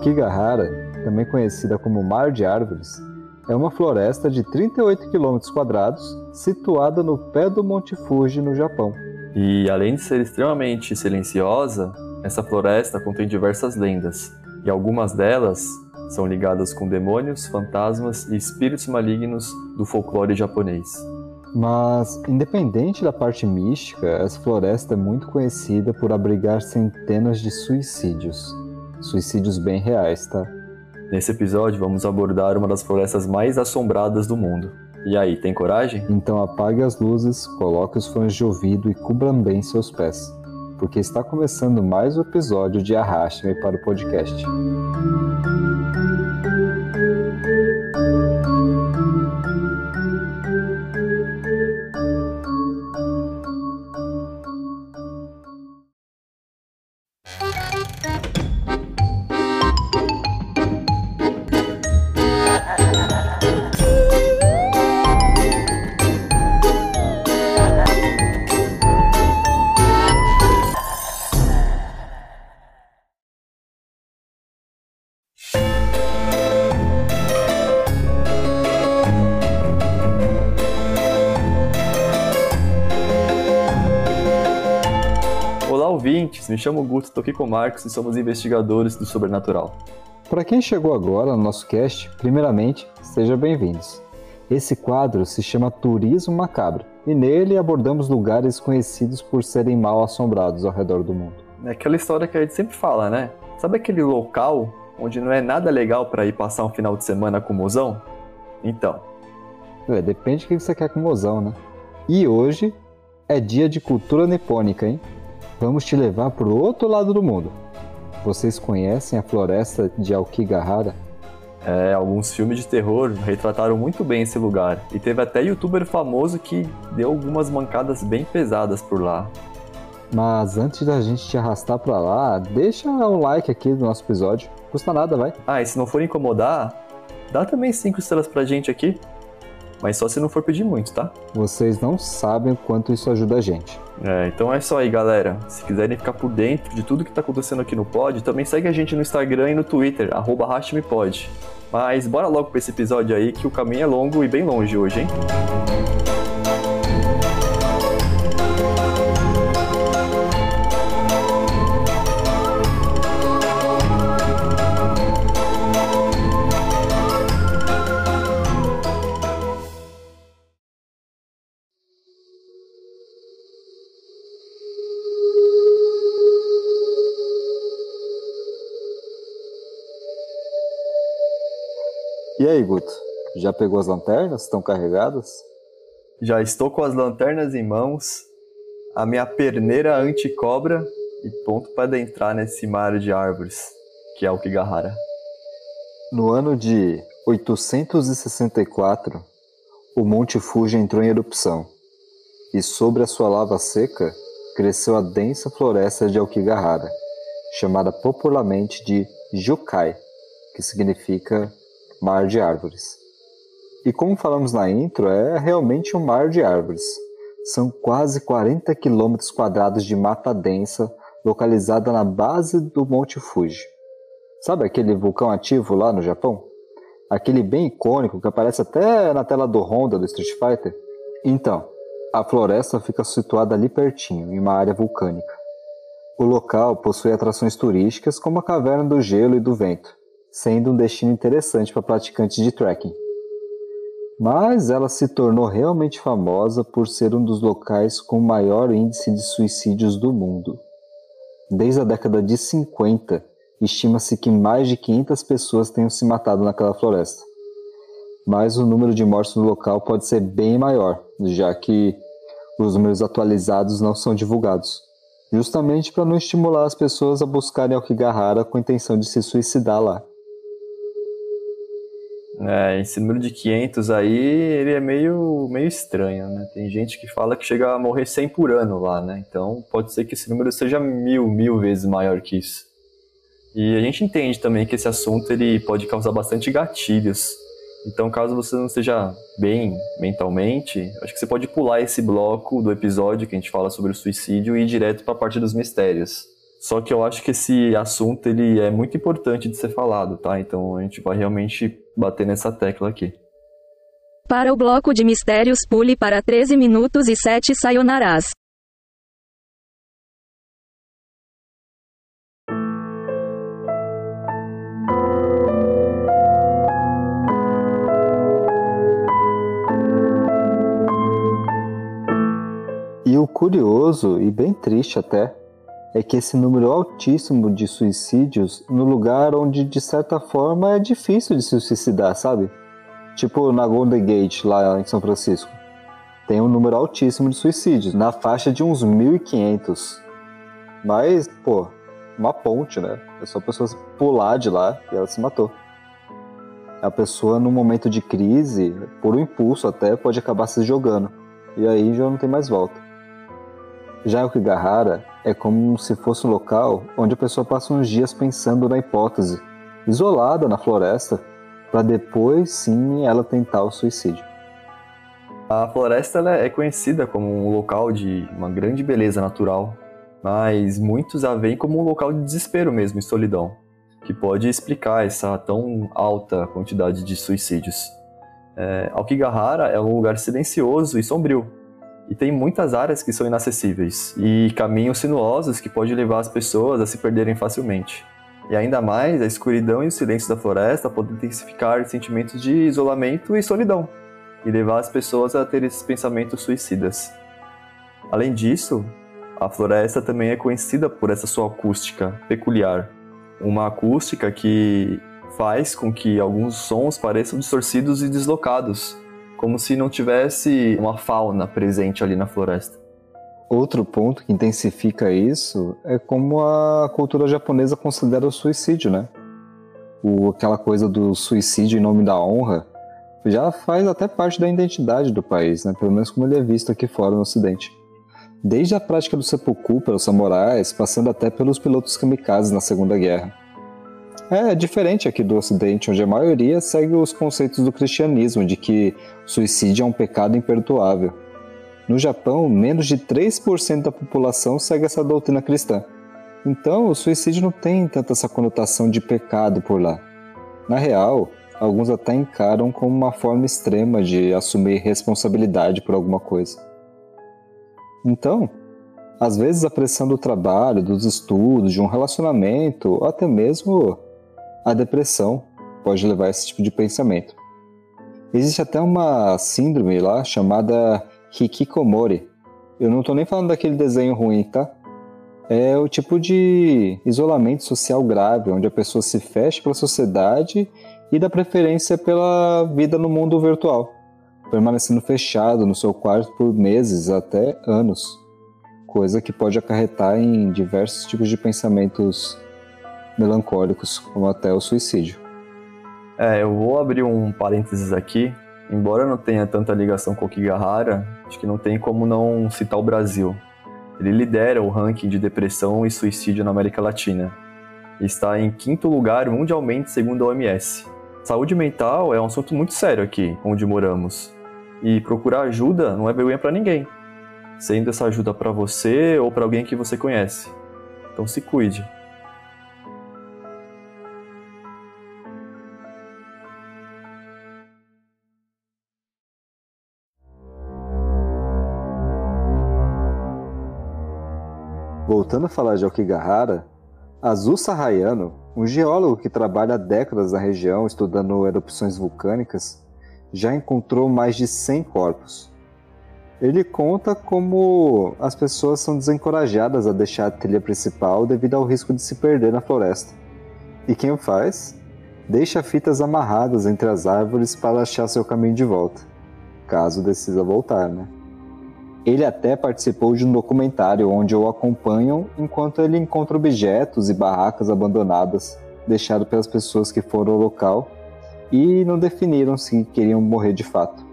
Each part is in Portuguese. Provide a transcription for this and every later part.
Aokigahara, também conhecida como Mar de Árvores, é uma floresta de 38 km quadrados situada no pé do Monte Fuji, no Japão. E além de ser extremamente silenciosa, essa floresta contém diversas lendas, e algumas delas são ligadas com demônios, fantasmas e espíritos malignos do folclore japonês. Mas, independente da parte mística, essa floresta é muito conhecida por abrigar centenas de suicídios. Suicídios bem reais, tá? Nesse episódio, vamos abordar uma das florestas mais assombradas do mundo. E aí, tem coragem? Então apague as luzes, coloque os fones de ouvido e cubram bem seus pés, porque está começando mais um episódio de Arraste-me para o podcast. Chamo Guto, estou aqui com o Marcos e somos investigadores do Sobrenatural. Para quem chegou agora no nosso cast, primeiramente, sejam bem-vindos. Esse quadro se chama Turismo Macabro e nele abordamos lugares conhecidos por serem mal assombrados ao redor do mundo. É aquela história que a gente sempre fala, né? Sabe aquele local onde não é nada legal para ir passar um final de semana com o mozão? Então. É, depende do que você quer com o mozão, né? E hoje é dia de cultura nipônica, hein? Vamos te levar para o outro lado do mundo. Vocês conhecem a floresta de Aokigahara? É, alguns filmes de terror retrataram muito bem esse lugar. E teve até youtuber famoso que deu algumas mancadas bem pesadas por lá. Mas antes da gente te arrastar para lá, deixa um like aqui no nosso episódio. Custa nada, vai. Ah, e se não for incomodar, dá também 5 estrelas pra gente aqui. Mas só se não for pedir muito, tá? Vocês não sabem o quanto isso ajuda a gente. É, então é só aí, galera. Se quiserem ficar por dentro de tudo que tá acontecendo aqui no Pod, também segue a gente no Instagram e no Twitter, arroba Mas bora logo pra esse episódio aí, que o caminho é longo e bem longe hoje, hein? Aí, Guto? Já pegou as lanternas? Estão carregadas? Já estou com as lanternas em mãos, a minha perneira anti-cobra e pronto para adentrar nesse mar de árvores, que é o Kigahara. No ano de 864, o Monte Fuji entrou em erupção, e sobre a sua lava seca cresceu a densa floresta de Aokigahara, chamada popularmente de Jukai, que significa mar de árvores. E como falamos na intro, é realmente um mar de árvores. São quase 40 quilômetros quadrados de mata densa localizada na base do Monte Fuji. Sabe aquele vulcão ativo lá no Japão? Aquele bem icônico que aparece até na tela do Honda do Street Fighter? Então, a floresta fica situada ali pertinho, em uma área vulcânica. O local possui atrações turísticas como a Caverna do Gelo e do Vento, sendo um destino interessante para praticantes de trekking. Mas ela se tornou realmente famosa por ser um dos locais com maior índice de suicídios do mundo. Desde a década de 50, estima-se que mais de 500 pessoas tenham se matado naquela floresta. Mas o número de mortes no local pode ser bem maior, já que os números atualizados não são divulgados, justamente para não estimular as pessoas a buscarem Aokigahara com a intenção de se suicidar lá. É, esse número de 500 aí, ele é meio, meio estranho, né? Tem gente que fala que chega a morrer 100 por ano lá, né? Então pode ser que esse número seja mil, mil vezes maior que isso. E a gente entende também que esse assunto ele pode causar bastante gatilhos. Então, caso você não esteja bem mentalmente, acho que você pode pular esse bloco do episódio que a gente fala sobre o suicídio e ir direto para a parte dos mistérios. Só que eu acho que esse assunto ele é muito importante de ser falado, tá? Então a gente vai realmente bater nessa tecla aqui. Para o bloco de mistérios, pule para 13 minutos e 7 sayonarás. E o curioso, e bem triste até, é que esse número altíssimo de suicídios no lugar onde de certa forma é difícil de se suicidar, sabe? Tipo na Golden Gate lá em São Francisco. Tem um número altíssimo de suicídios, na faixa de uns 1500. Mas, pô, uma ponte, né? É só a pessoa pular de lá e ela se matou. A pessoa, num momento de crise, por um impulso até, pode acabar se jogando. E aí já não tem mais volta. Já o Kigahara é como se fosse um local onde a pessoa passa uns dias pensando na hipótese, isolada na floresta, para depois sim ela tentar o suicídio. A floresta é conhecida como um local de uma grande beleza natural, mas muitos a veem como um local de desespero mesmo e solidão, que pode explicar essa tão alta quantidade de suicídios. É, é um lugar silencioso e sombrio, e tem muitas áreas que são inacessíveis e caminhos sinuosos que podem levar as pessoas a se perderem facilmente. E ainda mais, a escuridão e o silêncio da floresta podem intensificar sentimentos de isolamento e solidão e levar as pessoas a ter esses pensamentos suicidas. Além disso, a floresta também é conhecida por essa sua acústica peculiar, uma acústica que faz com que alguns sons pareçam distorcidos e deslocados, como se não tivesse uma fauna presente ali na floresta. Outro ponto que intensifica isso é como a cultura japonesa considera o suicídio, né? O, aquela coisa do suicídio em nome da honra já faz até parte da identidade do país, né? Pelo menos como ele é visto aqui fora no Ocidente. Desde a prática do seppuku pelos samurais, passando até pelos pilotos kamikazes na Segunda Guerra. É diferente aqui do Ocidente, onde a maioria segue os conceitos do cristianismo de que suicídio é um pecado imperdoável. No Japão, menos de 3% da população segue essa doutrina cristã. Então, o suicídio não tem tanta essa conotação de pecado por lá. Na real, alguns até encaram como uma forma extrema de assumir responsabilidade por alguma coisa. Então, às vezes a pressão do trabalho, dos estudos, de um relacionamento, ou até mesmo a depressão pode levar a esse tipo de pensamento. Existe até uma síndrome lá chamada Hikikomori. Eu não estou nem falando daquele desenho ruim, tá? É o tipo de isolamento social grave, onde a pessoa se fecha pela sociedade e dá preferência pela vida no mundo virtual, permanecendo fechado no seu quarto por meses até anos, coisa que pode acarretar em diversos tipos de pensamentos melancólicos, como até o suicídio. É, eu vou abrir um parênteses aqui. Embora não tenha tanta ligação com o Kigahara, acho que não tem como não citar o Brasil. Ele lidera o ranking de depressão e suicídio na América Latina. Está em quinto lugar mundialmente, segundo a OMS. Saúde mental é um assunto muito sério aqui, onde moramos. E procurar ajuda não é vergonha para ninguém, sendo essa ajuda para você ou para alguém que você conhece. Então se cuide. Voltando a falar de Aokigahara, Azusa Hayano, um geólogo que trabalha há décadas na região estudando erupções vulcânicas, já encontrou mais de 100 corpos. Ele conta como as pessoas são desencorajadas a deixar a trilha principal devido ao risco de se perder na floresta. E quem o faz? Deixa fitas amarradas entre as árvores para achar seu caminho de volta, caso decida voltar, né? Ele até participou de um documentário onde o acompanham enquanto ele encontra objetos e barracas abandonadas deixados pelas pessoas que foram ao local e não definiram se queriam morrer de fato.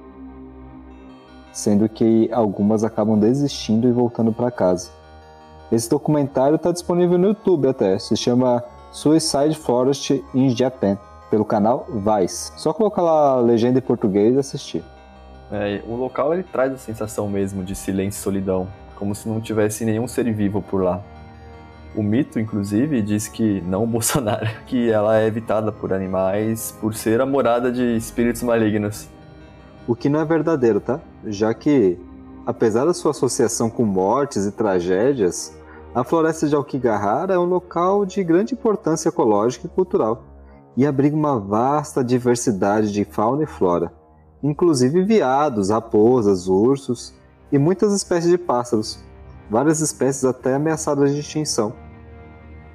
Sendo que algumas acabam desistindo e voltando para casa. Esse documentário está disponível no YouTube até, se chama Suicide Forest in Japan, pelo canal Vice. Só colocar lá a legenda em português e assistir. É, o local ele traz a sensação mesmo de silêncio e solidão, como se não tivesse nenhum ser vivo por lá. O mito, inclusive, diz que, não o Bolsonaro, que ela é evitada por animais por ser a morada de espíritos malignos. O que não é verdadeiro, tá? Já que, apesar da sua associação com mortes e tragédias, a floresta de Aokigahara é um local de grande importância ecológica e cultural e abriga uma vasta diversidade de fauna e flora, inclusive veados, raposas, ursos e muitas espécies de pássaros, várias espécies até ameaçadas de extinção.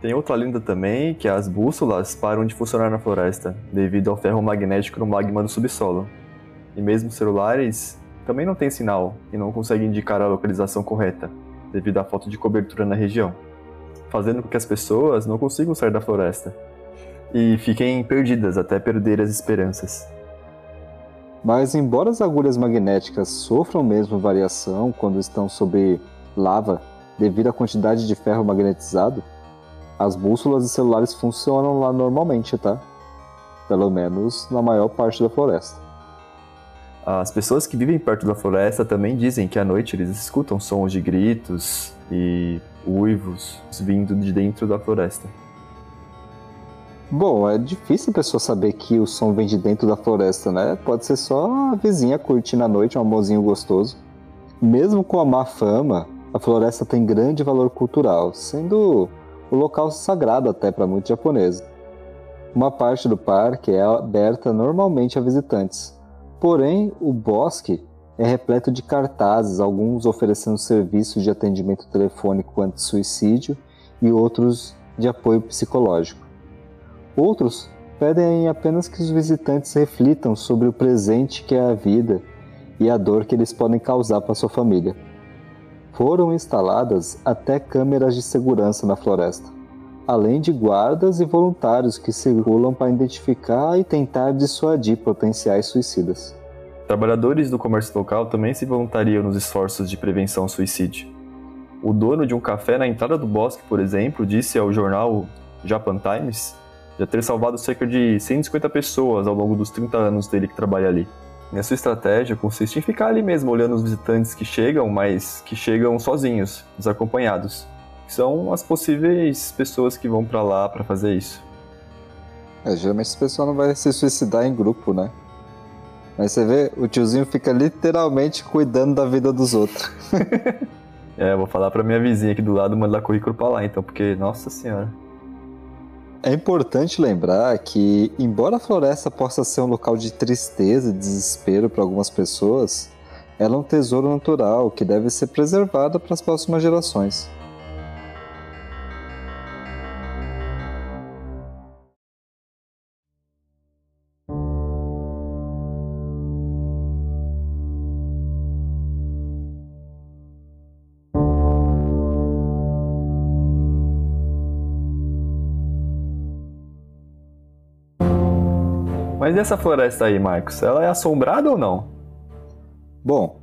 Tem outra lenda também que as bússolas param de funcionar na floresta devido ao ferro magnético no magma do subsolo. E mesmo celulares também não têm sinal e não conseguem indicar a localização correta devido à falta de cobertura na região, fazendo com que as pessoas não consigam sair da floresta e fiquem perdidas até perder as esperanças. Mas, embora as agulhas magnéticas sofram mesmo variação quando estão sob lava devido à quantidade de ferro magnetizado, as bússolas e celulares funcionam lá normalmente, tá? Pelo menos na maior parte da floresta. As pessoas que vivem perto da floresta também dizem que à noite eles escutam sons de gritos e uivos vindo de dentro da floresta. Bom, é difícil a pessoa saber que o som vem de dentro da floresta, né? Pode ser só a vizinha curtindo a noite, um amorzinho gostoso. Mesmo com a má fama, a floresta tem grande valor cultural, sendo o local sagrado até para muitos japoneses. Uma parte do parque é aberta normalmente a visitantes, porém o bosque é repleto de cartazes, alguns oferecendo serviços de atendimento telefônico anti-suicídio e outros de apoio psicológico. Outros pedem apenas que os visitantes reflitam sobre o presente que é a vida e a dor que eles podem causar para sua família. Foram instaladas até câmeras de segurança na floresta, além de guardas e voluntários que circulam para identificar e tentar dissuadir potenciais suicidas. Trabalhadores do comércio local também se voluntariam nos esforços de prevenção ao suicídio. O dono de um café na entrada do bosque, por exemplo, disse ao jornal Japan Times já ter salvado cerca de 150 pessoas ao longo dos 30 anos dele que trabalha ali. E a sua estratégia consiste em ficar ali mesmo olhando os visitantes que chegam, mas que chegam sozinhos, desacompanhados. São as possíveis pessoas que vão para lá para fazer isso. É, geralmente esse pessoal não vai se suicidar em grupo, né? Mas você vê, o tiozinho fica literalmente cuidando da vida dos outros. é, vou falar pra minha vizinha aqui do lado mandar currículo pra lá, então, porque, nossa senhora. É importante lembrar que, embora a floresta possa ser um local de tristeza e desespero para algumas pessoas, ela é um tesouro natural que deve ser preservado para as próximas gerações. Mas essa floresta aí, Marcos, ela é assombrada ou não? Bom,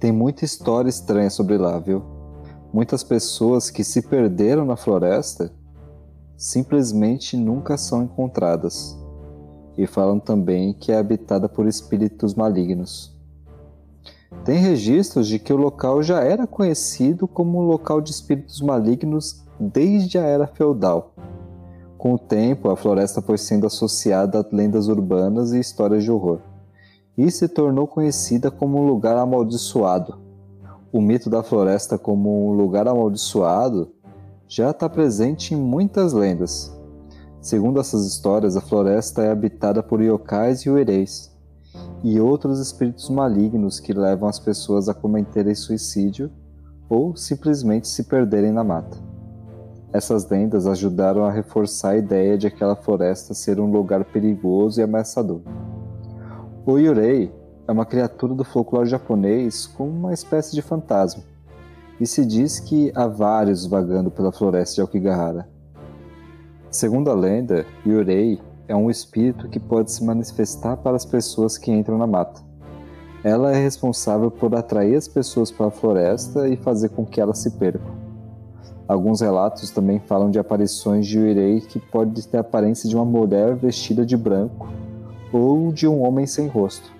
tem muita história estranha sobre lá, viu? Muitas pessoas que se perderam na floresta simplesmente nunca são encontradas. E falam também que é habitada por espíritos malignos. Tem registros de que o local já era conhecido como um local de espíritos malignos desde a era feudal. Com o tempo, a floresta foi sendo associada a lendas urbanas e histórias de horror, e se tornou conhecida como um lugar amaldiçoado. O mito da floresta como um lugar amaldiçoado já está presente em muitas lendas. Segundo essas histórias, a floresta é habitada por yokais e uereis, e outros espíritos malignos que levam as pessoas a cometerem suicídio ou simplesmente se perderem na mata. Essas lendas ajudaram a reforçar a ideia de aquela floresta ser um lugar perigoso e ameaçador. O Yurei é uma criatura do folclore japonês como uma espécie de fantasma, e se diz que há vários vagando pela floresta de Aokigahara. Segundo a lenda, Yurei é um espírito que pode se manifestar para as pessoas que entram na mata. Ela é responsável por atrair as pessoas para a floresta e fazer com que elas se percam. Alguns relatos também falam de aparições de Uirei que pode ter a aparência de uma mulher vestida de branco ou de um homem sem rosto.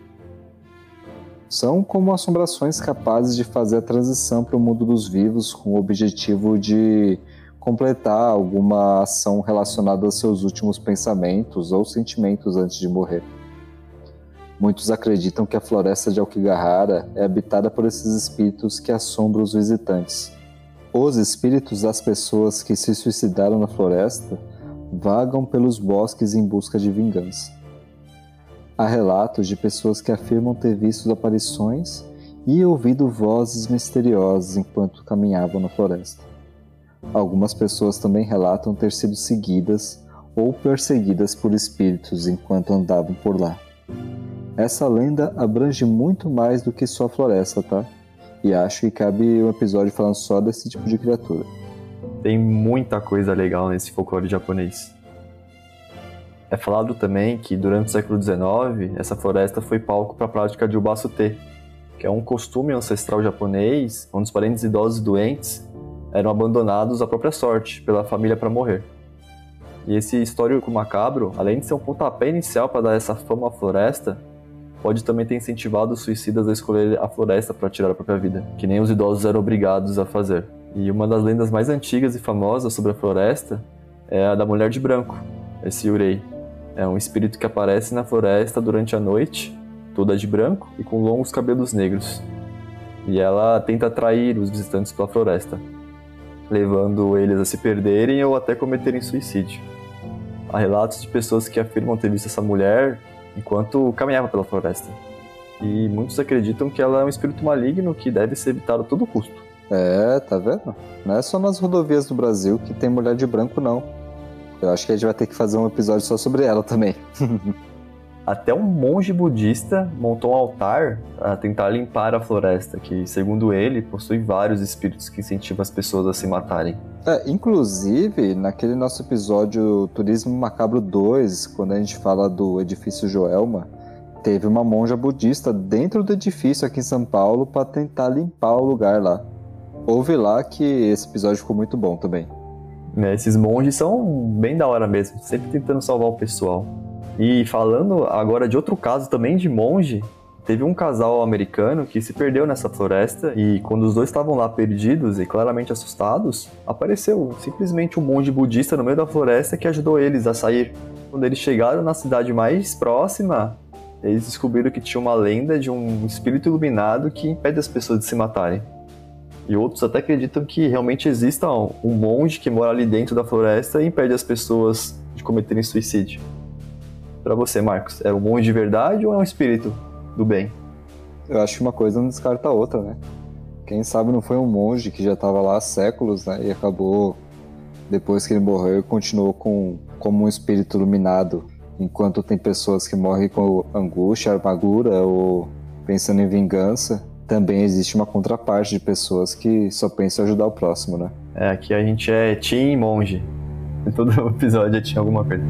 São como assombrações capazes de fazer a transição para o mundo dos vivos com o objetivo de completar alguma ação relacionada aos seus últimos pensamentos ou sentimentos antes de morrer. Muitos acreditam que a floresta de Aokigahara é habitada por esses espíritos que assombram os visitantes. Os espíritos das pessoas que se suicidaram na floresta vagam pelos bosques em busca de vingança. Há relatos de pessoas que afirmam ter visto aparições e ouvido vozes misteriosas enquanto caminhavam na floresta. Algumas pessoas também relatam ter sido seguidas ou perseguidas por espíritos enquanto andavam por lá. Essa lenda abrange muito mais do que só a floresta, tá? E acho que cabe um episódio falando só desse tipo de criatura. Tem muita coisa legal nesse folclore japonês. É falado também que durante o século XIX, essa floresta foi palco para a prática de Ubasute, que é um costume ancestral japonês onde os parentes idosos e doentes eram abandonados à própria sorte pela família para morrer. E esse histórico macabro, além de ser um pontapé inicial para dar essa fama à floresta, pode também ter incentivado os suicidas a escolher a floresta para tirar a própria vida, que nem os idosos eram obrigados a fazer. E uma das lendas mais antigas e famosas sobre a floresta é a da Mulher de Branco, esse Urei. É um espírito que aparece na floresta durante a noite, toda de branco e com longos cabelos negros. E ela tenta atrair os visitantes pela floresta, levando eles a se perderem ou até cometerem suicídio. Há relatos de pessoas que afirmam ter visto essa mulher enquanto caminhava pela floresta. E muitos acreditam que ela é um espírito maligno que deve ser evitado a todo custo. É, tá vendo? Não é só nas rodovias do Brasil que tem mulher de branco, não. Eu acho que a gente vai ter que fazer um episódio só sobre ela também. Até um monge budista montou um altar para tentar limpar a floresta, que, segundo ele, possui vários espíritos que incentivam as pessoas a se matarem. É, inclusive, naquele nosso episódio Turismo Macabro 2, quando a gente fala do edifício Joelma, teve uma monja budista dentro do edifício aqui em São Paulo para tentar limpar o lugar lá. Ouve lá que esse episódio ficou muito bom também. É, esses monges são bem da hora mesmo, sempre tentando salvar o pessoal. E falando agora de outro caso também de monge, teve um casal americano que se perdeu nessa floresta e quando os dois estavam lá perdidos e claramente assustados, apareceu simplesmente um monge budista no meio da floresta que ajudou eles a sair. Quando eles chegaram na cidade mais próxima, eles descobriram que tinha uma lenda de um espírito iluminado que impede as pessoas de se matarem. E outros até acreditam que realmente exista um monge que mora ali dentro da floresta e impede as pessoas de cometerem suicídio para você, Marcos? É um monge de verdade ou é um espírito do bem? Eu acho que uma coisa não descarta a outra, né? Quem sabe não foi um monge que já estava lá há séculos, né? E acabou, depois que ele morreu, continuou com, como um espírito iluminado. Enquanto tem pessoas que morrem com angústia, amargura ou pensando em vingança, também existe uma contraparte de pessoas que só pensam em ajudar o próximo, né? É, aqui a gente é Team Monge. Em todo episódio tinha alguma coisa.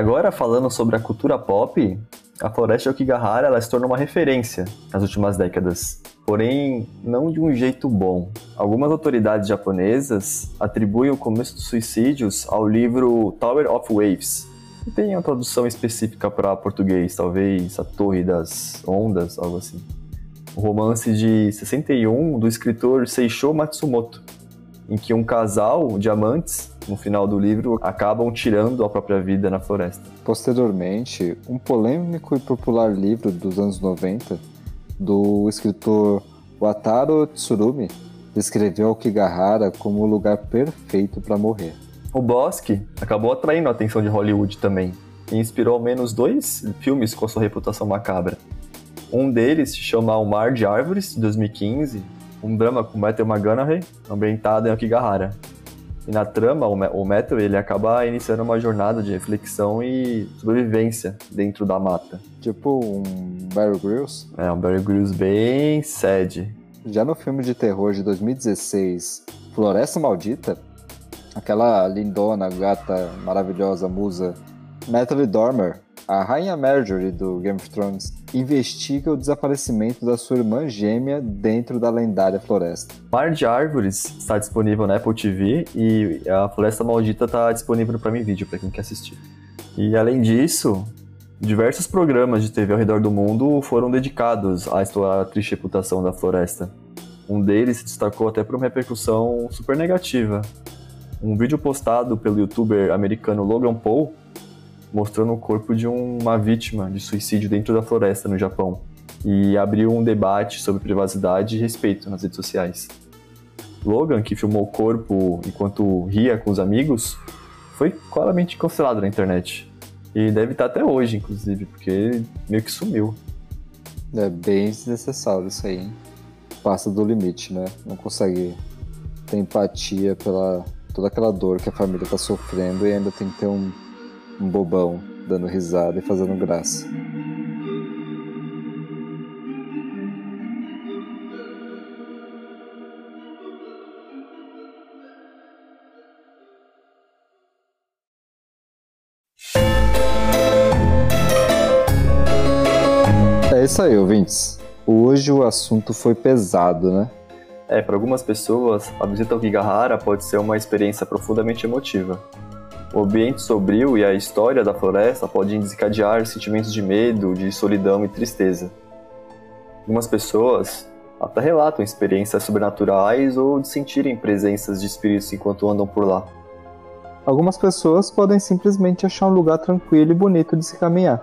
Agora, falando sobre a cultura pop, a floresta Okigahara ela se tornou uma referência nas últimas décadas, porém não de um jeito bom. Algumas autoridades japonesas atribuem o começo dos suicídios ao livro Tower of Waves, que tem uma tradução específica para português, talvez A Torre das Ondas, algo assim. O romance de 61 do escritor Seisho Matsumoto, em que um casal de amantes, no final do livro, acabam tirando a própria vida na floresta. Posteriormente, um polêmico e popular livro dos anos 90 do escritor Wataru Tsurumi descreveu Okigahara como o lugar perfeito para morrer. O Bosque acabou atraindo a atenção de Hollywood também e inspirou ao menos dois filmes com sua reputação macabra. Um deles se chama O Mar de Árvores, de 2015, um drama com Matthew McConaughey, ambientado em Okigahara. E na trama, o Matthew ele acaba iniciando uma jornada de reflexão e sobrevivência dentro da mata. Tipo um Barry Grylls? É, um Barry Grylls bem sad. Já no filme de terror de 2016, Floresta Maldita, aquela lindona, gata, maravilhosa musa Natalie Dormer a Rainha Marjorie do Game of Thrones investiga o desaparecimento da sua irmã gêmea dentro da lendária floresta. Mar de Árvores está disponível na Apple TV e a Floresta Maldita está disponível no Prime Video para quem quer assistir. E além disso, diversos programas de TV ao redor do mundo foram dedicados a explorar a triste reputação da floresta. Um deles se destacou até por uma repercussão super negativa. Um vídeo postado pelo youtuber americano Logan Paul mostrando o corpo de uma vítima de suicídio dentro da floresta no Japão e abriu um debate sobre privacidade e respeito nas redes sociais. Logan, que filmou o corpo enquanto ria com os amigos, foi claramente cancelado na internet. E deve estar até hoje, inclusive, porque meio que sumiu. É bem desnecessário isso aí, hein? Passa do limite, né? Não consegue ter empatia pela toda aquela dor que a família está sofrendo e ainda tem que ter um um bobão dando risada e fazendo graça. É isso aí, ouvintes. Hoje o assunto foi pesado, né? É, para algumas pessoas, a visita ao Gigahara pode ser uma experiência profundamente emotiva. O ambiente sombrio e a história da floresta podem desencadear sentimentos de medo, de solidão e tristeza. Algumas pessoas até relatam experiências sobrenaturais ou de sentirem presenças de espíritos enquanto andam por lá. Algumas pessoas podem simplesmente achar um lugar tranquilo e bonito de se caminhar.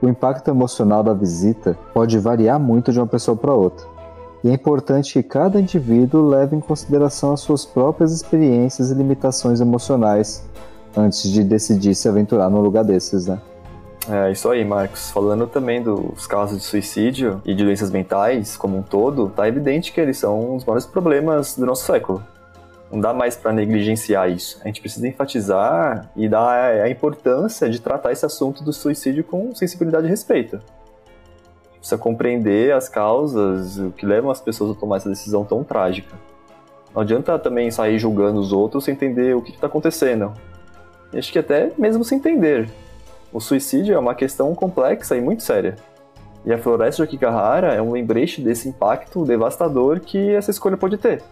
O impacto emocional da visita pode variar muito de uma pessoa para outra e é importante que cada indivíduo leve em consideração as suas próprias experiências e limitações emocionais antes de decidir se aventurar num lugar desses, né? É isso aí, Marcos. Falando também dos casos de suicídio e de doenças mentais como um todo, tá evidente que eles são os maiores problemas do nosso século. Não dá mais para negligenciar isso. A gente precisa enfatizar e dar a importância de tratar esse assunto do suicídio com sensibilidade e respeito precisa compreender as causas, o que levam as pessoas a tomar essa decisão tão trágica. Não adianta também sair julgando os outros sem entender o que está acontecendo. E acho que até mesmo sem entender. O suicídio é uma questão complexa e muito séria. E a floresta de Akigahara é um lembrete desse impacto devastador que essa escolha pode ter.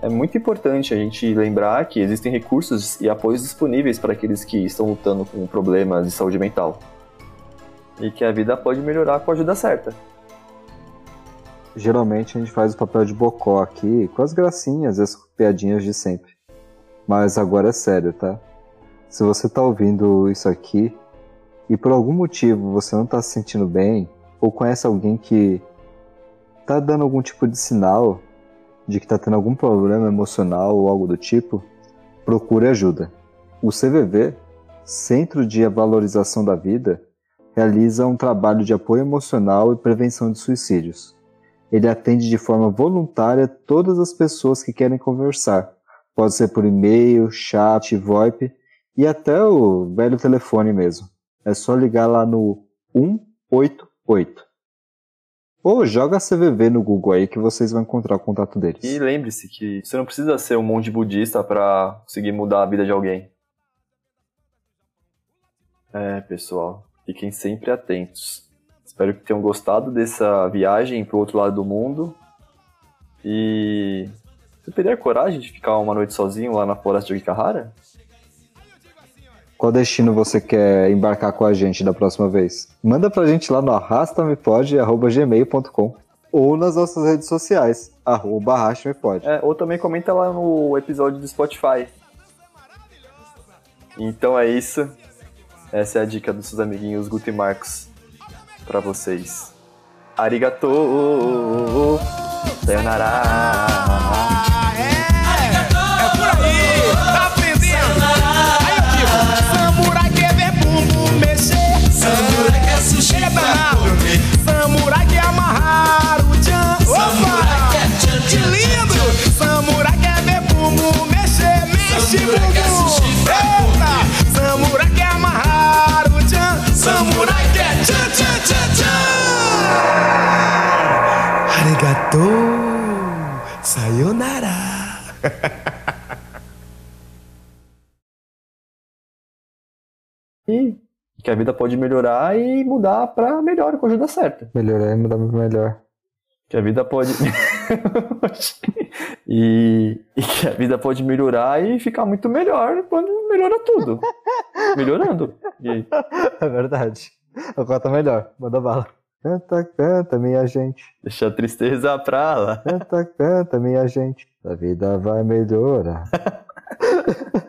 É muito importante a gente lembrar que existem recursos e apoios disponíveis para aqueles que estão lutando com problemas de saúde mental e que a vida pode melhorar com a ajuda certa. Geralmente a gente faz o papel de bocó aqui, com as gracinhas as piadinhas de sempre. Mas agora é sério, tá? Se você tá ouvindo isso aqui e por algum motivo você não tá se sentindo bem, ou conhece alguém que tá dando algum tipo de sinal de que tá tendo algum problema emocional ou algo do tipo, procure ajuda. O CVV, Centro de Valorização da Vida, realiza um trabalho de apoio emocional e prevenção de suicídios. Ele atende de forma voluntária todas as pessoas que querem conversar. Pode ser por e-mail, chat, VoIP e até o velho telefone mesmo. É só ligar lá no 188. Ou joga CVV no Google aí que vocês vão encontrar o contato deles. E lembre-se que você não precisa ser um monge budista para conseguir mudar a vida de alguém. É, pessoal, Fiquem sempre atentos. Espero que tenham gostado dessa viagem para o outro lado do mundo. E você teria coragem de ficar uma noite sozinho lá na floresta de Ikahara? Qual destino você quer embarcar com a gente da próxima vez? Manda pra gente lá no arrastamepod.gmail.com ou nas nossas redes sociais, arroba arrastamepod. É, ou também comenta lá no episódio do Spotify. Então é isso. Essa é a dica dos seus amiguinhos Guto e Marcos pra vocês. Arigato! Sayonara! É, é por aí! Tá aprendendo? Aí Que a vida pode melhorar e mudar pra melhor a ajuda certa. Melhorar e mudar muito melhor. Que a vida pode. e, e que a vida pode melhorar e ficar muito melhor quando melhora tudo. Melhorando. E? É verdade. Agora tá melhor. Manda bala. Canta, canta, minha gente. Deixa a tristeza pra lá. Canta, canta, minha gente. A vida vai melhorar.